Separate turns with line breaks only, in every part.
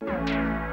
How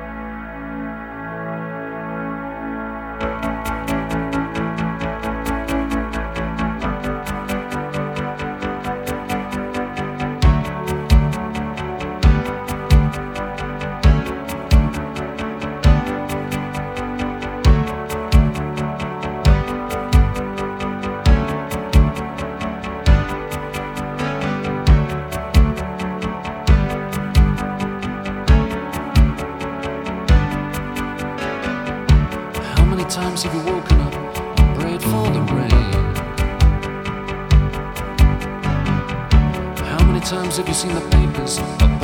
have you seen the papers